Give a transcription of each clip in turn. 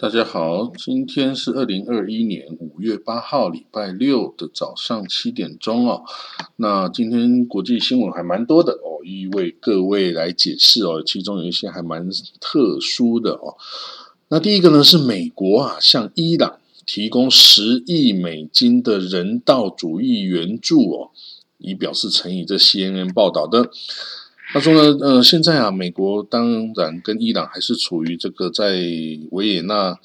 大家好，今天是二零二一年五月八号，礼拜六的早上七点钟哦。那今天国际新闻还蛮多的哦，一一为各位来解释哦。其中有一些还蛮特殊的哦。那第一个呢是美国啊，向伊朗提供十亿美金的人道主义援助哦，以表示诚意。这 CNN 报道的。他说呢，呃，现在啊，美国当然跟伊朗还是处于这个在维也纳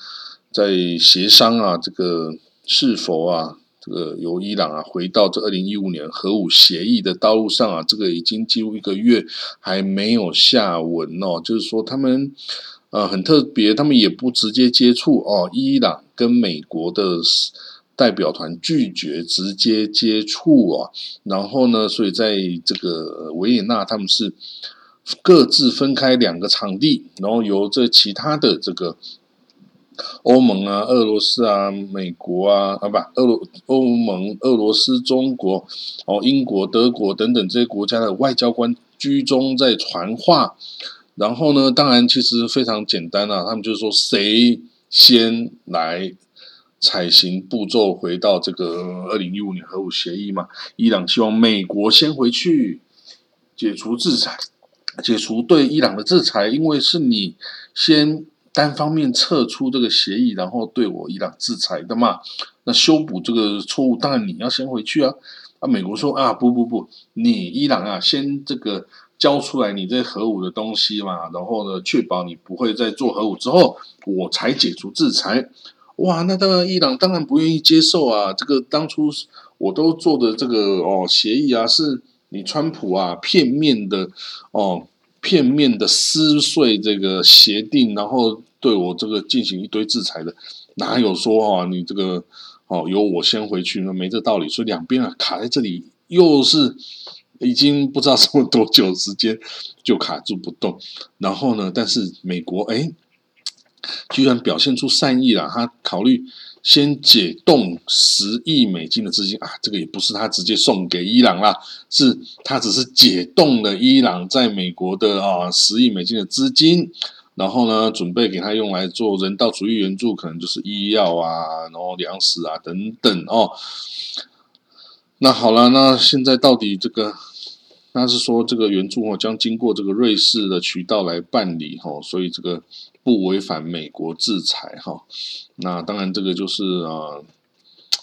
在协商啊，这个是否啊，这个由伊朗啊回到这二零一五年核武协议的道路上啊，这个已经几乎一个月还没有下文哦，就是说他们呃很特别，他们也不直接接触哦，伊朗跟美国的。代表团拒绝直接接触啊，然后呢，所以在这个维也纳，他们是各自分开两个场地，然后由这其他的这个欧盟啊、俄罗斯啊、美国啊啊不，俄罗欧盟、俄罗斯、中国哦、英国、德国等等这些国家的外交官居中在传话，然后呢，当然其实非常简单啊，他们就是说谁先来。采行步骤回到这个二零一五年核武协议嘛？伊朗希望美国先回去解除制裁，解除对伊朗的制裁，因为是你先单方面撤出这个协议，然后对我伊朗制裁的嘛。那修补这个错误，当然你要先回去啊。啊，美国说啊，不不不，你伊朗啊，先这个交出来你这核武的东西嘛，然后呢，确保你不会再做核武之后，我才解除制裁。哇，那当然，伊朗当然不愿意接受啊！这个当初我都做的这个哦协议啊，是你川普啊片面的哦片面的撕碎这个协定，然后对我这个进行一堆制裁的，哪有说哦你这个哦由我先回去呢没这道理？所以两边啊卡在这里，又是已经不知道 什么多久时间就卡住不动。然后呢，但是美国哎。居然表现出善意了，他考虑先解冻十亿美金的资金啊，这个也不是他直接送给伊朗啦，是他只是解冻了伊朗在美国的啊十亿美金的资金，然后呢，准备给他用来做人道主义援助，可能就是医药啊，然后粮食啊等等哦。那好了，那现在到底这个，那是说这个援助哦将经过这个瑞士的渠道来办理哈，所以这个。不违反美国制裁哈，那当然这个就是啊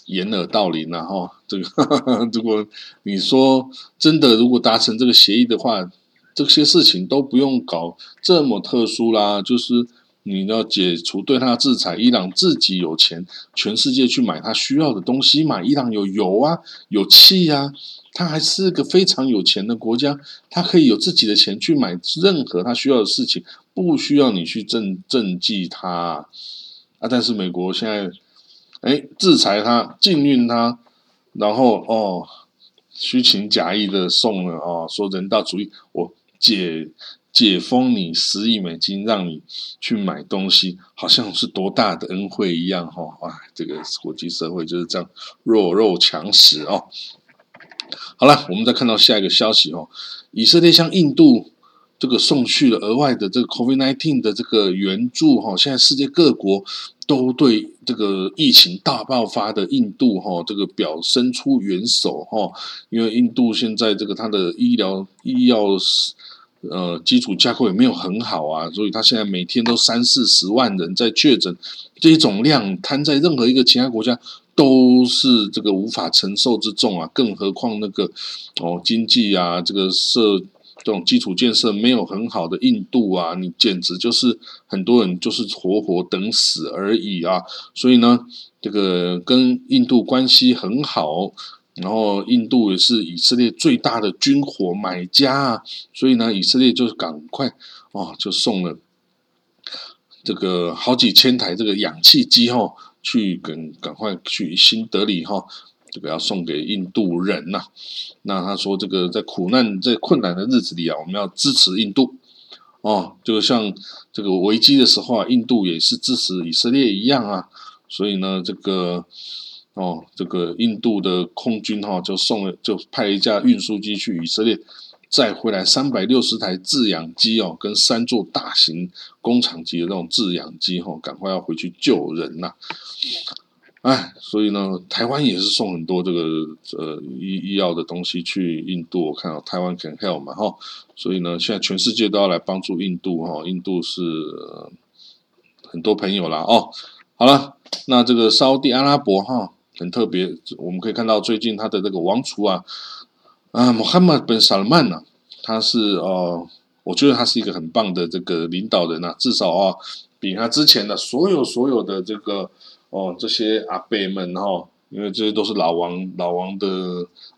掩耳盗铃了哈。这个 如果你说真的，如果达成这个协议的话，这些事情都不用搞这么特殊啦。就是你要解除对他的制裁，伊朗自己有钱，全世界去买他需要的东西嘛。伊朗有油啊，有气啊，他还是个非常有钱的国家，他可以有自己的钱去买任何他需要的事情。不需要你去赈赈济他啊，但是美国现在哎制裁他禁运他，然后哦虚情假意的送了哦说人道主义，我解解封你十亿美金让你去买东西，好像是多大的恩惠一样哈啊这个国际社会就是这样弱肉强食哦。好了，我们再看到下一个消息哦，以色列向印度。这个送去了额外的这个 COVID-19 的这个援助哈，现在世界各国都对这个疫情大爆发的印度哈，这个表伸出援手哈，因为印度现在这个它的医疗医药呃基础架构也没有很好啊，所以它现在每天都三四十万人在确诊，这种量摊在任何一个其他国家都是这个无法承受之重啊，更何况那个哦经济啊这个社。这种基础建设没有很好的印度啊，你简直就是很多人就是活活等死而已啊！所以呢，这个跟印度关系很好，然后印度也是以色列最大的军火买家啊，所以呢，以色列就赶快哦，就送了这个好几千台这个氧气机哈，去赶赶快去新德里哈。这个要送给印度人呐，那他说这个在苦难在困难的日子里啊，我们要支持印度哦，就像这个危机的时候啊，印度也是支持以色列一样啊，所以呢，这个哦，这个印度的空军哈就送了就派一架运输机去以色列，再回来三百六十台制氧机哦，跟三座大型工厂级的那种制氧机哦，赶快要回去救人呐！哎，所以呢，台湾也是送很多这个呃医医药的东西去印度。我看到台湾 can help 嘛哈，所以呢，现在全世界都要来帮助印度哈。印度是很多朋友啦哦。好了，那这个沙地阿拉伯哈很特别，我们可以看到最近他的这个王储啊啊穆罕默德本萨勒曼呐，他是哦，我觉得他是一个很棒的这个领导人呐，至少啊比他之前的所有所有的这个。哦，这些阿伯们哈，因为这些都是老王老王的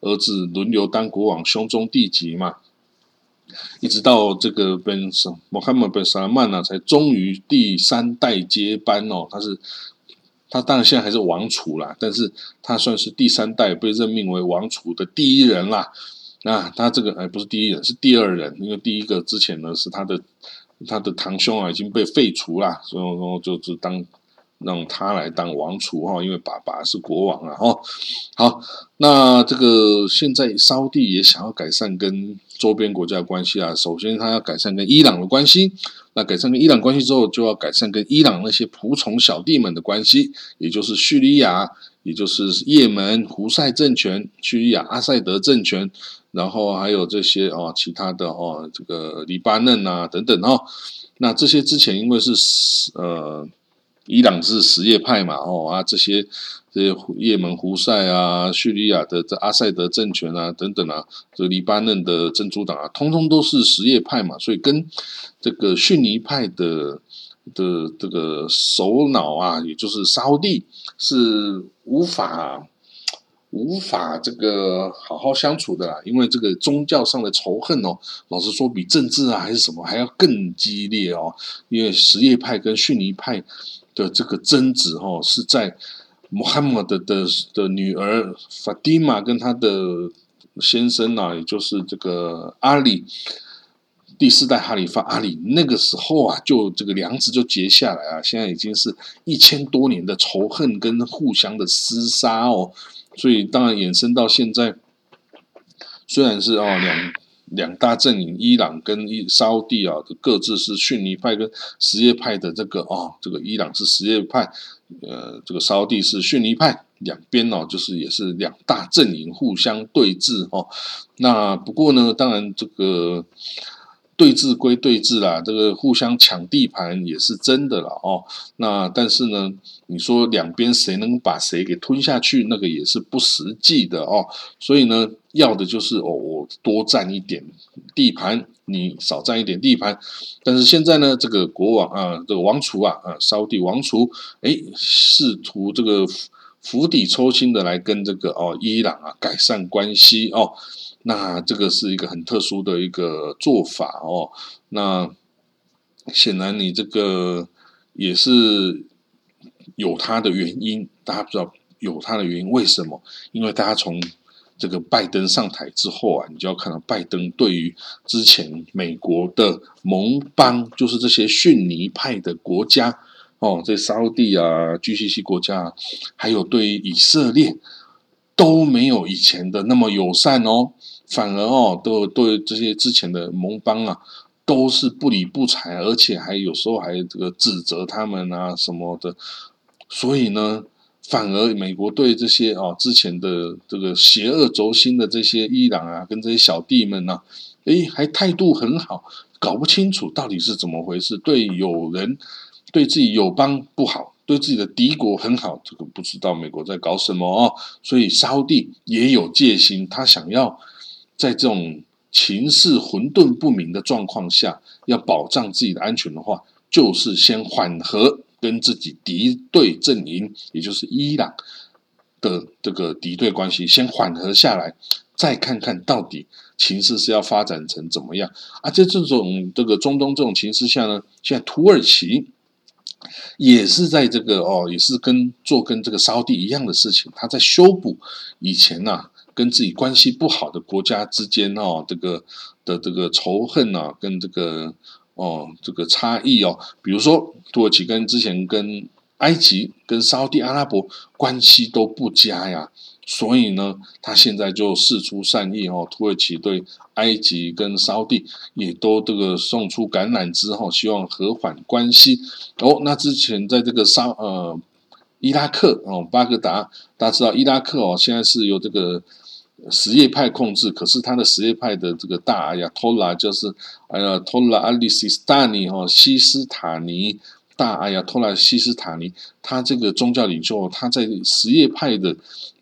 儿子轮流当国王，兄终弟及嘛。一直到这个本穆罕默德本萨拉曼呢，才终于第三代接班哦。他是他当然现在还是王储啦，但是他算是第三代被任命为王储的第一人啦。那他这个哎不是第一人，是第二人，因为第一个之前呢是他的他的堂兄啊已经被废除啦，所以说就是当。让他来当王储哈，因为爸爸是国王啊哈。好，那这个现在沙地也想要改善跟周边国家的关系啊。首先，他要改善跟伊朗的关系。那改善跟伊朗关系之后，就要改善跟伊朗那些仆从小弟们的关系，也就是叙利亚，也就是也门胡塞政权、叙利亚阿塞德政权，然后还有这些哦，其他的哦，这个黎巴嫩啊等等哦。那这些之前因为是呃。伊朗是什叶派嘛？哦啊，这些这些也门胡塞啊、叙利亚的这阿塞德政权啊等等啊，这黎巴嫩的真主党啊，通通都是什叶派嘛，所以跟这个逊尼派的的这个首脑啊，也就是沙地，是无法无法这个好好相处的啦。因为这个宗教上的仇恨哦，老实说，比政治啊还是什么还要更激烈哦。因为什叶派跟逊尼派。的这个争执哈，是在穆罕默德的的女儿法蒂玛跟他的先生呐，也就是这个阿里第四代哈里发阿里那个时候啊，就这个梁子就结下来啊，现在已经是一千多年的仇恨跟互相的厮杀哦，所以当然衍生到现在，虽然是哦两。两大阵营，伊朗跟伊沙地啊，各自是逊尼派跟什叶派的这个哦，这个伊朗是什叶派，呃，这个沙地是逊尼派，两边哦，就是也是两大阵营互相对峙哦。那不过呢，当然这个。对峙归对峙啦，这个互相抢地盘也是真的了哦。那但是呢，你说两边谁能把谁给吞下去，那个也是不实际的哦。所以呢，要的就是哦，我多占一点地盘，你少占一点地盘。但是现在呢，这个国王啊，这个王储啊，啊，沙地王储，哎，试图这个釜底抽薪的来跟这个哦伊朗啊改善关系哦。那这个是一个很特殊的一个做法哦。那显然你这个也是有它的原因，大家不知道有它的原因为什么？因为大家从这个拜登上台之后啊，你就要看到拜登对于之前美国的盟邦，就是这些逊尼派的国家哦，这沙地啊、GCC 国家，还有对于以色列都没有以前的那么友善哦。反而哦，都对这些之前的盟邦啊，都是不理不睬，而且还有时候还这个指责他们啊什么的。所以呢，反而美国对这些哦之前的这个邪恶轴心的这些伊朗啊，跟这些小弟们呢，诶，还态度很好，搞不清楚到底是怎么回事。对有人对自己友邦不好，对自己的敌国很好，这个不知道美国在搞什么哦。所以沙地也有戒心，他想要。在这种情势混沌不明的状况下，要保障自己的安全的话，就是先缓和跟自己敌对阵营，也就是伊朗的这个敌对关系，先缓和下来，再看看到底情势是要发展成怎么样。而在这种这个中东这种情势下呢，现在土耳其也是在这个哦，也是跟做跟这个沙地一样的事情，他在修补以前呐。跟自己关系不好的国家之间哦，这个的这个仇恨啊，跟这个哦这个差异哦，比如说土耳其跟之前跟埃及跟沙地阿拉伯关系都不佳呀。所以呢，他现在就事出善意哦，土耳其对埃及跟沙地也都这个送出橄榄枝哈，希望和缓关系。哦，那之前在这个沙呃伊拉克哦巴格达，大家知道伊拉克哦，现在是由这个什叶派控制，可是他的什叶派的这个大阿亚托拉就是哎呀托拉阿里西斯塔尼哈西斯塔尼大阿亚托拉西斯塔尼，他这个宗教领袖，他在什叶派的。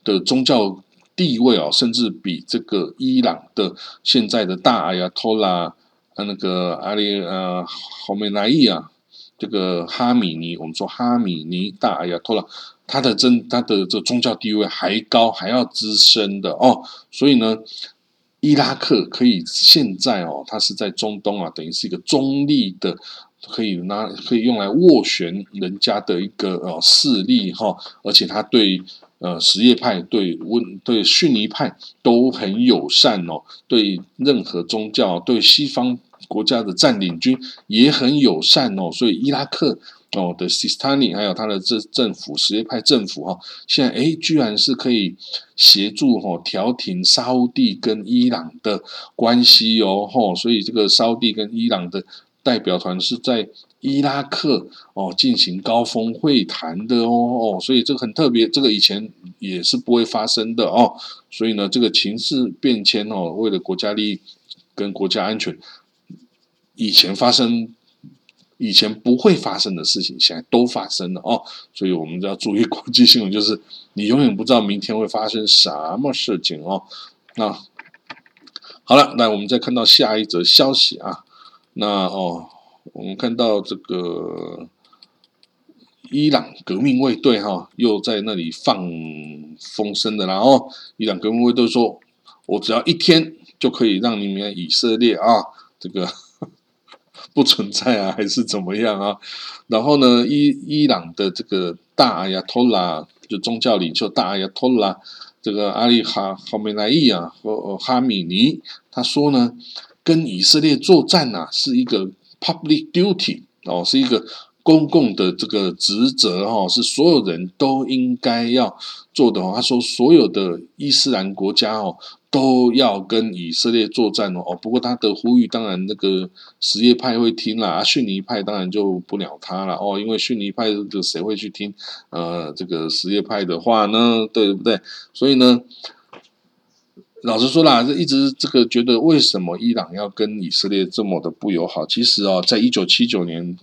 的宗教地位哦，甚至比这个伊朗的现在的大阿亚托拉呃那个阿里呃侯梅莱伊啊，这个哈米尼，我们说哈米尼大阿亚托拉，他的真他的这宗教地位还高，还要资深的哦。所以呢，伊拉克可以现在哦，它是在中东啊，等于是一个中立的，可以拿可以用来斡旋人家的一个呃势力哈，而且他对。呃，什叶派对温对逊尼派都很友善哦，对任何宗教、对西方国家的占领军也很友善哦，所以伊拉克哦的西斯塔尼还有他的这政府什叶派政府哈，现在诶居然是可以协助哈调停沙地跟伊朗的关系哦，吼，所以这个沙地跟伊朗的代表团是在。伊拉克哦，进行高峰会谈的哦哦，所以这个很特别，这个以前也是不会发生的哦。所以呢，这个情势变迁哦，为了国家利益跟国家安全，以前发生以前不会发生的事情，现在都发生了哦。所以我们要注意国际新闻，就是你永远不知道明天会发生什么事情哦。那好了，那我们再看到下一则消息啊，那哦。我们看到这个伊朗革命卫队哈，又在那里放风声的啦哦。伊朗革命卫队说：“我只要一天就可以让你们以色列啊，这个不存在啊，还是怎么样啊？”然后呢，伊伊朗的这个大阿亚托拉，就宗教领袖大阿亚托拉，这个阿里哈哈梅莱伊啊和哈米尼，他说呢，跟以色列作战呐，是一个。Public duty 哦，是一个公共的这个职责哈，是所有人都应该要做的哦。他说，所有的伊斯兰国家哦都要跟以色列作战哦。不过他的呼吁，当然那个什叶派会听啦，逊尼派当然就不鸟他了哦，因为逊尼派就谁会去听呃这个什叶派的话呢？对不对？所以呢。老实说啦，这一直这个觉得为什么伊朗要跟以色列这么的不友好？其实哦，在一九七九年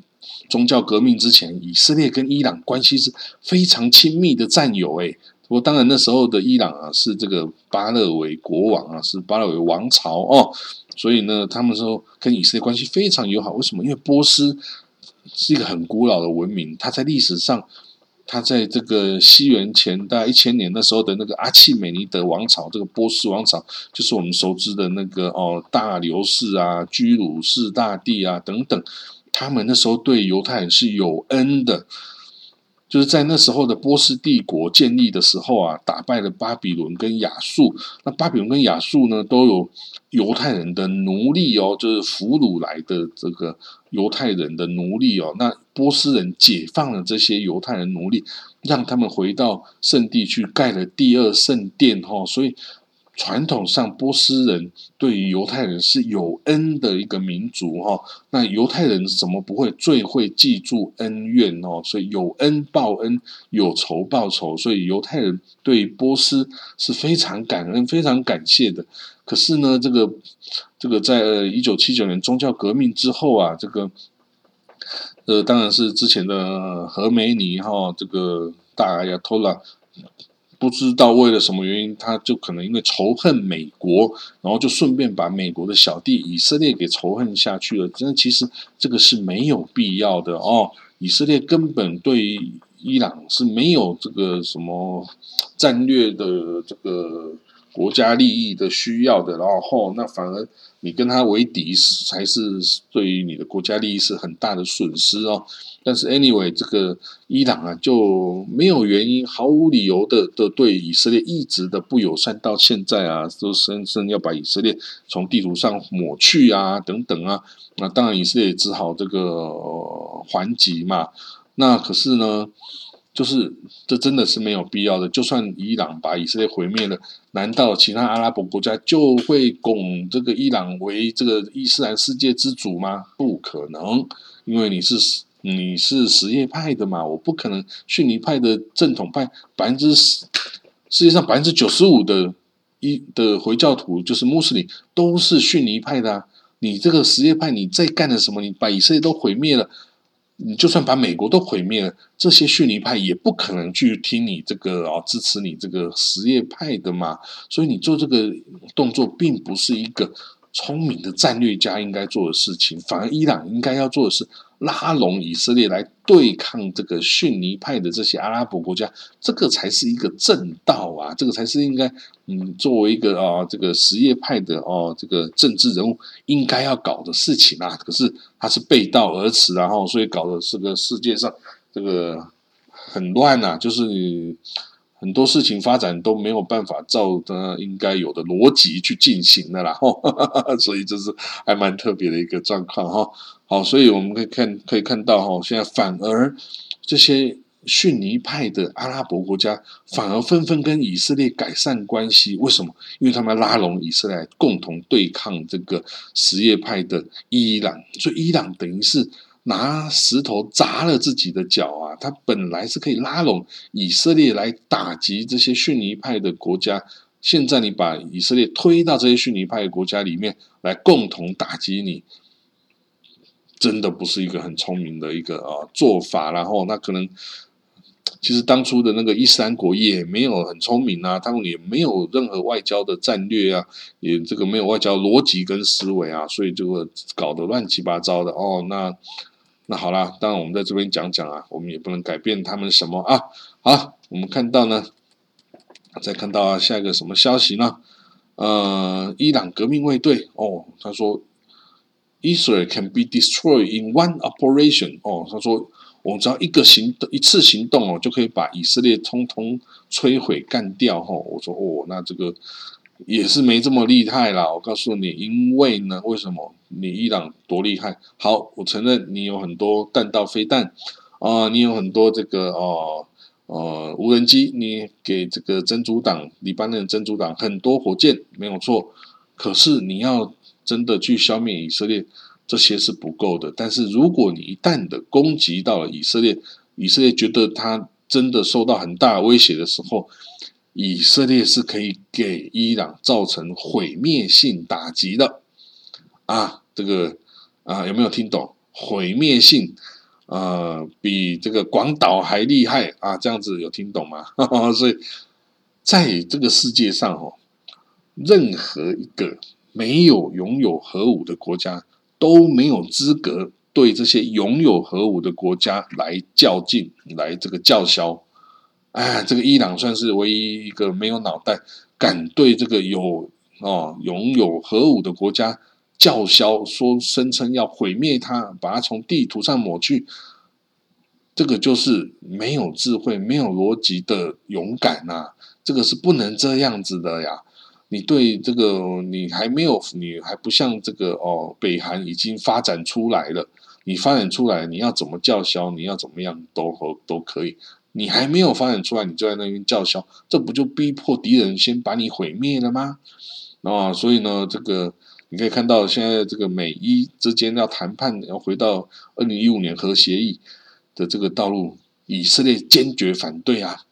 宗教革命之前，以色列跟伊朗关系是非常亲密的战友。诶，不过当然那时候的伊朗啊，是这个巴勒维国王啊，是巴勒维王朝哦，所以呢，他们说跟以色列关系非常友好。为什么？因为波斯是一个很古老的文明，它在历史上。他在这个西元前大概一千年的时候的那个阿契美尼德王朝，这个波斯王朝，就是我们熟知的那个哦大流士啊、居鲁士大帝啊等等，他们那时候对犹太人是有恩的。就是在那时候的波斯帝国建立的时候啊，打败了巴比伦跟亚述。那巴比伦跟亚述呢，都有犹太人的奴隶哦，就是俘虏来的这个犹太人的奴隶哦。那波斯人解放了这些犹太人奴隶，让他们回到圣地去盖了第二圣殿哈，所以。传统上，波斯人对于犹太人是有恩的一个民族哈。那犹太人怎么不会最会记住恩怨哦？所以有恩报恩，有仇报仇。所以犹太人对波斯是非常感恩、非常感谢的。可是呢，这个这个在一九七九年宗教革命之后啊，这个呃，当然是之前的何梅尼哈，这个大亚托拉。不知道为了什么原因，他就可能因为仇恨美国，然后就顺便把美国的小弟以色列给仇恨下去了。真的，其实这个是没有必要的哦。以色列根本对伊朗是没有这个什么战略的这个国家利益的需要的，然后那反而你跟他为敌才是对于你的国家利益是很大的损失哦。但是，anyway，这个伊朗啊，就没有原因、毫无理由的的对以色列一直的不友善，到现在啊，都深深要把以色列从地图上抹去啊，等等啊。那当然，以色列只好这个还击嘛。那可是呢，就是这真的是没有必要的。就算伊朗把以色列毁灭了，难道其他阿拉伯国家就会拱这个伊朗为这个伊斯兰世界之主吗？不可能，因为你是你是什叶派的嘛，我不可能逊尼派的正统派百分之十世界上百分之九十五的一的回教徒就是穆斯林都是逊尼派的啊。你这个什叶派，你在干了什么？你把以色列都毁灭了，你就算把美国都毁灭了，这些逊尼派也不可能去听你这个啊，支持你这个什叶派的嘛。所以你做这个动作，并不是一个聪明的战略家应该做的事情，反而伊朗应该要做的是。拉拢以色列来对抗这个逊尼派的这些阿拉伯国家，这个才是一个正道啊！这个才是应该，嗯，作为一个啊这个什叶派的哦这个政治人物应该要搞的事情啊。可是他是背道而驰，然后所以搞的这个世界上这个很乱呐，就是很多事情发展都没有办法照他应该有的逻辑去进行的啦。所以这是还蛮特别的一个状况哈。好，所以我们可以看，可以看到哈，现在反而这些逊尼派的阿拉伯国家反而纷纷跟以色列改善关系。为什么？因为他们拉拢以色列，共同对抗这个什叶派的伊朗。所以伊朗等于是拿石头砸了自己的脚啊！他本来是可以拉拢以色列来打击这些逊尼派的国家，现在你把以色列推到这些逊尼派国家里面来，共同打击你。真的不是一个很聪明的一个啊做法，然后那可能其实当初的那个伊斯兰国也没有很聪明啊，他们也没有任何外交的战略啊，也这个没有外交逻辑跟思维啊，所以就会搞得乱七八糟的哦。那那好啦，当然我们在这边讲讲啊，我们也不能改变他们什么啊。好，我们看到呢，再看到啊下一个什么消息呢？呃，伊朗革命卫队哦，他说。Israel can be destroyed in one operation。哦，他说，我只要一个行动，一次行动哦，就可以把以色列通通摧毁干掉。哈，我说，哦，那这个也是没这么厉害啦。我告诉你，因为呢，为什么？你伊朗多厉害？好，我承认你有很多弹道飞弹啊，你有很多这个哦呃无人机，你给这个真主党、黎巴嫩真主党很多火箭，没有错。可是你要。真的去消灭以色列，这些是不够的。但是如果你一旦的攻击到了以色列，以色列觉得他真的受到很大威胁的时候，以色列是可以给伊朗造成毁灭性打击的。啊，这个啊，有没有听懂？毁灭性，呃，比这个广岛还厉害啊！这样子有听懂吗？所以在这个世界上哦，任何一个。没有拥有核武的国家都没有资格对这些拥有核武的国家来较劲，来这个叫嚣。哎，这个伊朗算是唯一一个没有脑袋，敢对这个有哦拥有核武的国家叫嚣，说声称要毁灭它，把它从地图上抹去。这个就是没有智慧、没有逻辑的勇敢呐！这个是不能这样子的呀。你对这个，你还没有，你还不像这个哦，北韩已经发展出来了。你发展出来，你要怎么叫嚣，你要怎么样都都可以。你还没有发展出来，你就在那边叫嚣，这不就逼迫敌人先把你毁灭了吗？啊，所以呢，这个你可以看到，现在这个美伊之间要谈判，要回到二零一五年核协议的这个道路，以色列坚决反对啊！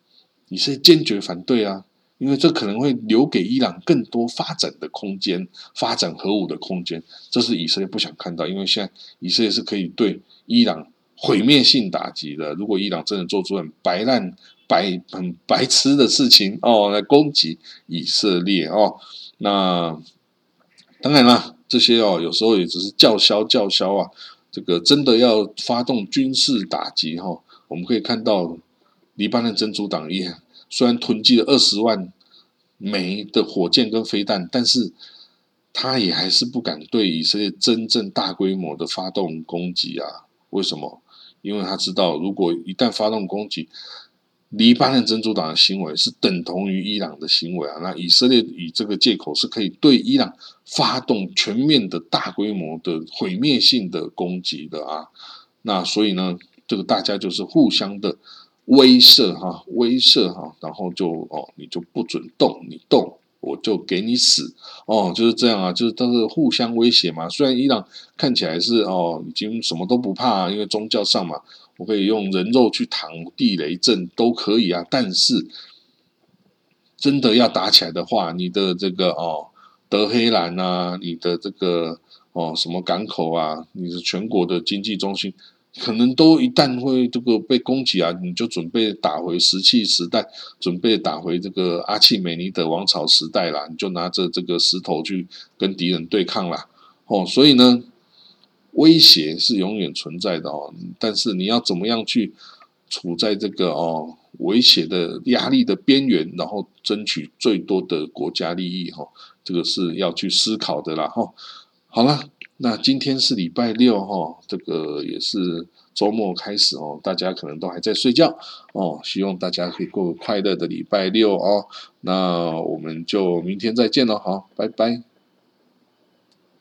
以色列坚决反对啊！因为这可能会留给伊朗更多发展的空间，发展核武的空间，这是以色列不想看到。因为现在以色列是可以对伊朗毁灭性打击的。如果伊朗真的做出很白烂、白很白痴的事情哦，来攻击以色列哦，那当然了，这些哦有时候也只是叫嚣叫嚣啊。这个真的要发动军事打击哈，我们可以看到黎巴嫩真主党也。虽然囤积了二十万枚的火箭跟飞弹，但是他也还是不敢对以色列真正大规模的发动攻击啊？为什么？因为他知道，如果一旦发动攻击，黎巴嫩真主党的行为是等同于伊朗的行为啊。那以色列以这个借口是可以对伊朗发动全面的大规模的毁灭性的攻击的啊。那所以呢，这个大家就是互相的威慑哈，威慑哈，然后就哦，你就不准动，你动我就给你死哦，就是这样啊，就是都是互相威胁嘛。虽然伊朗看起来是哦，已经什么都不怕，因为宗教上嘛，我可以用人肉去躺地雷阵都可以啊，但是真的要打起来的话，你的这个哦。德黑兰啊，你的这个哦什么港口啊，你是全国的经济中心，可能都一旦会这个被攻击啊，你就准备打回石器时代，准备打回这个阿契美尼德王朝时代啦，你就拿着这个石头去跟敌人对抗啦。哦，所以呢，威胁是永远存在的哦，但是你要怎么样去处在这个哦威胁的压力的边缘，然后争取最多的国家利益哈。这个是要去思考的啦，哈。好了，那今天是礼拜六，哈，这个也是周末开始哦，大家可能都还在睡觉哦，希望大家可以过个快乐的礼拜六哦。那我们就明天再见了，好，拜拜。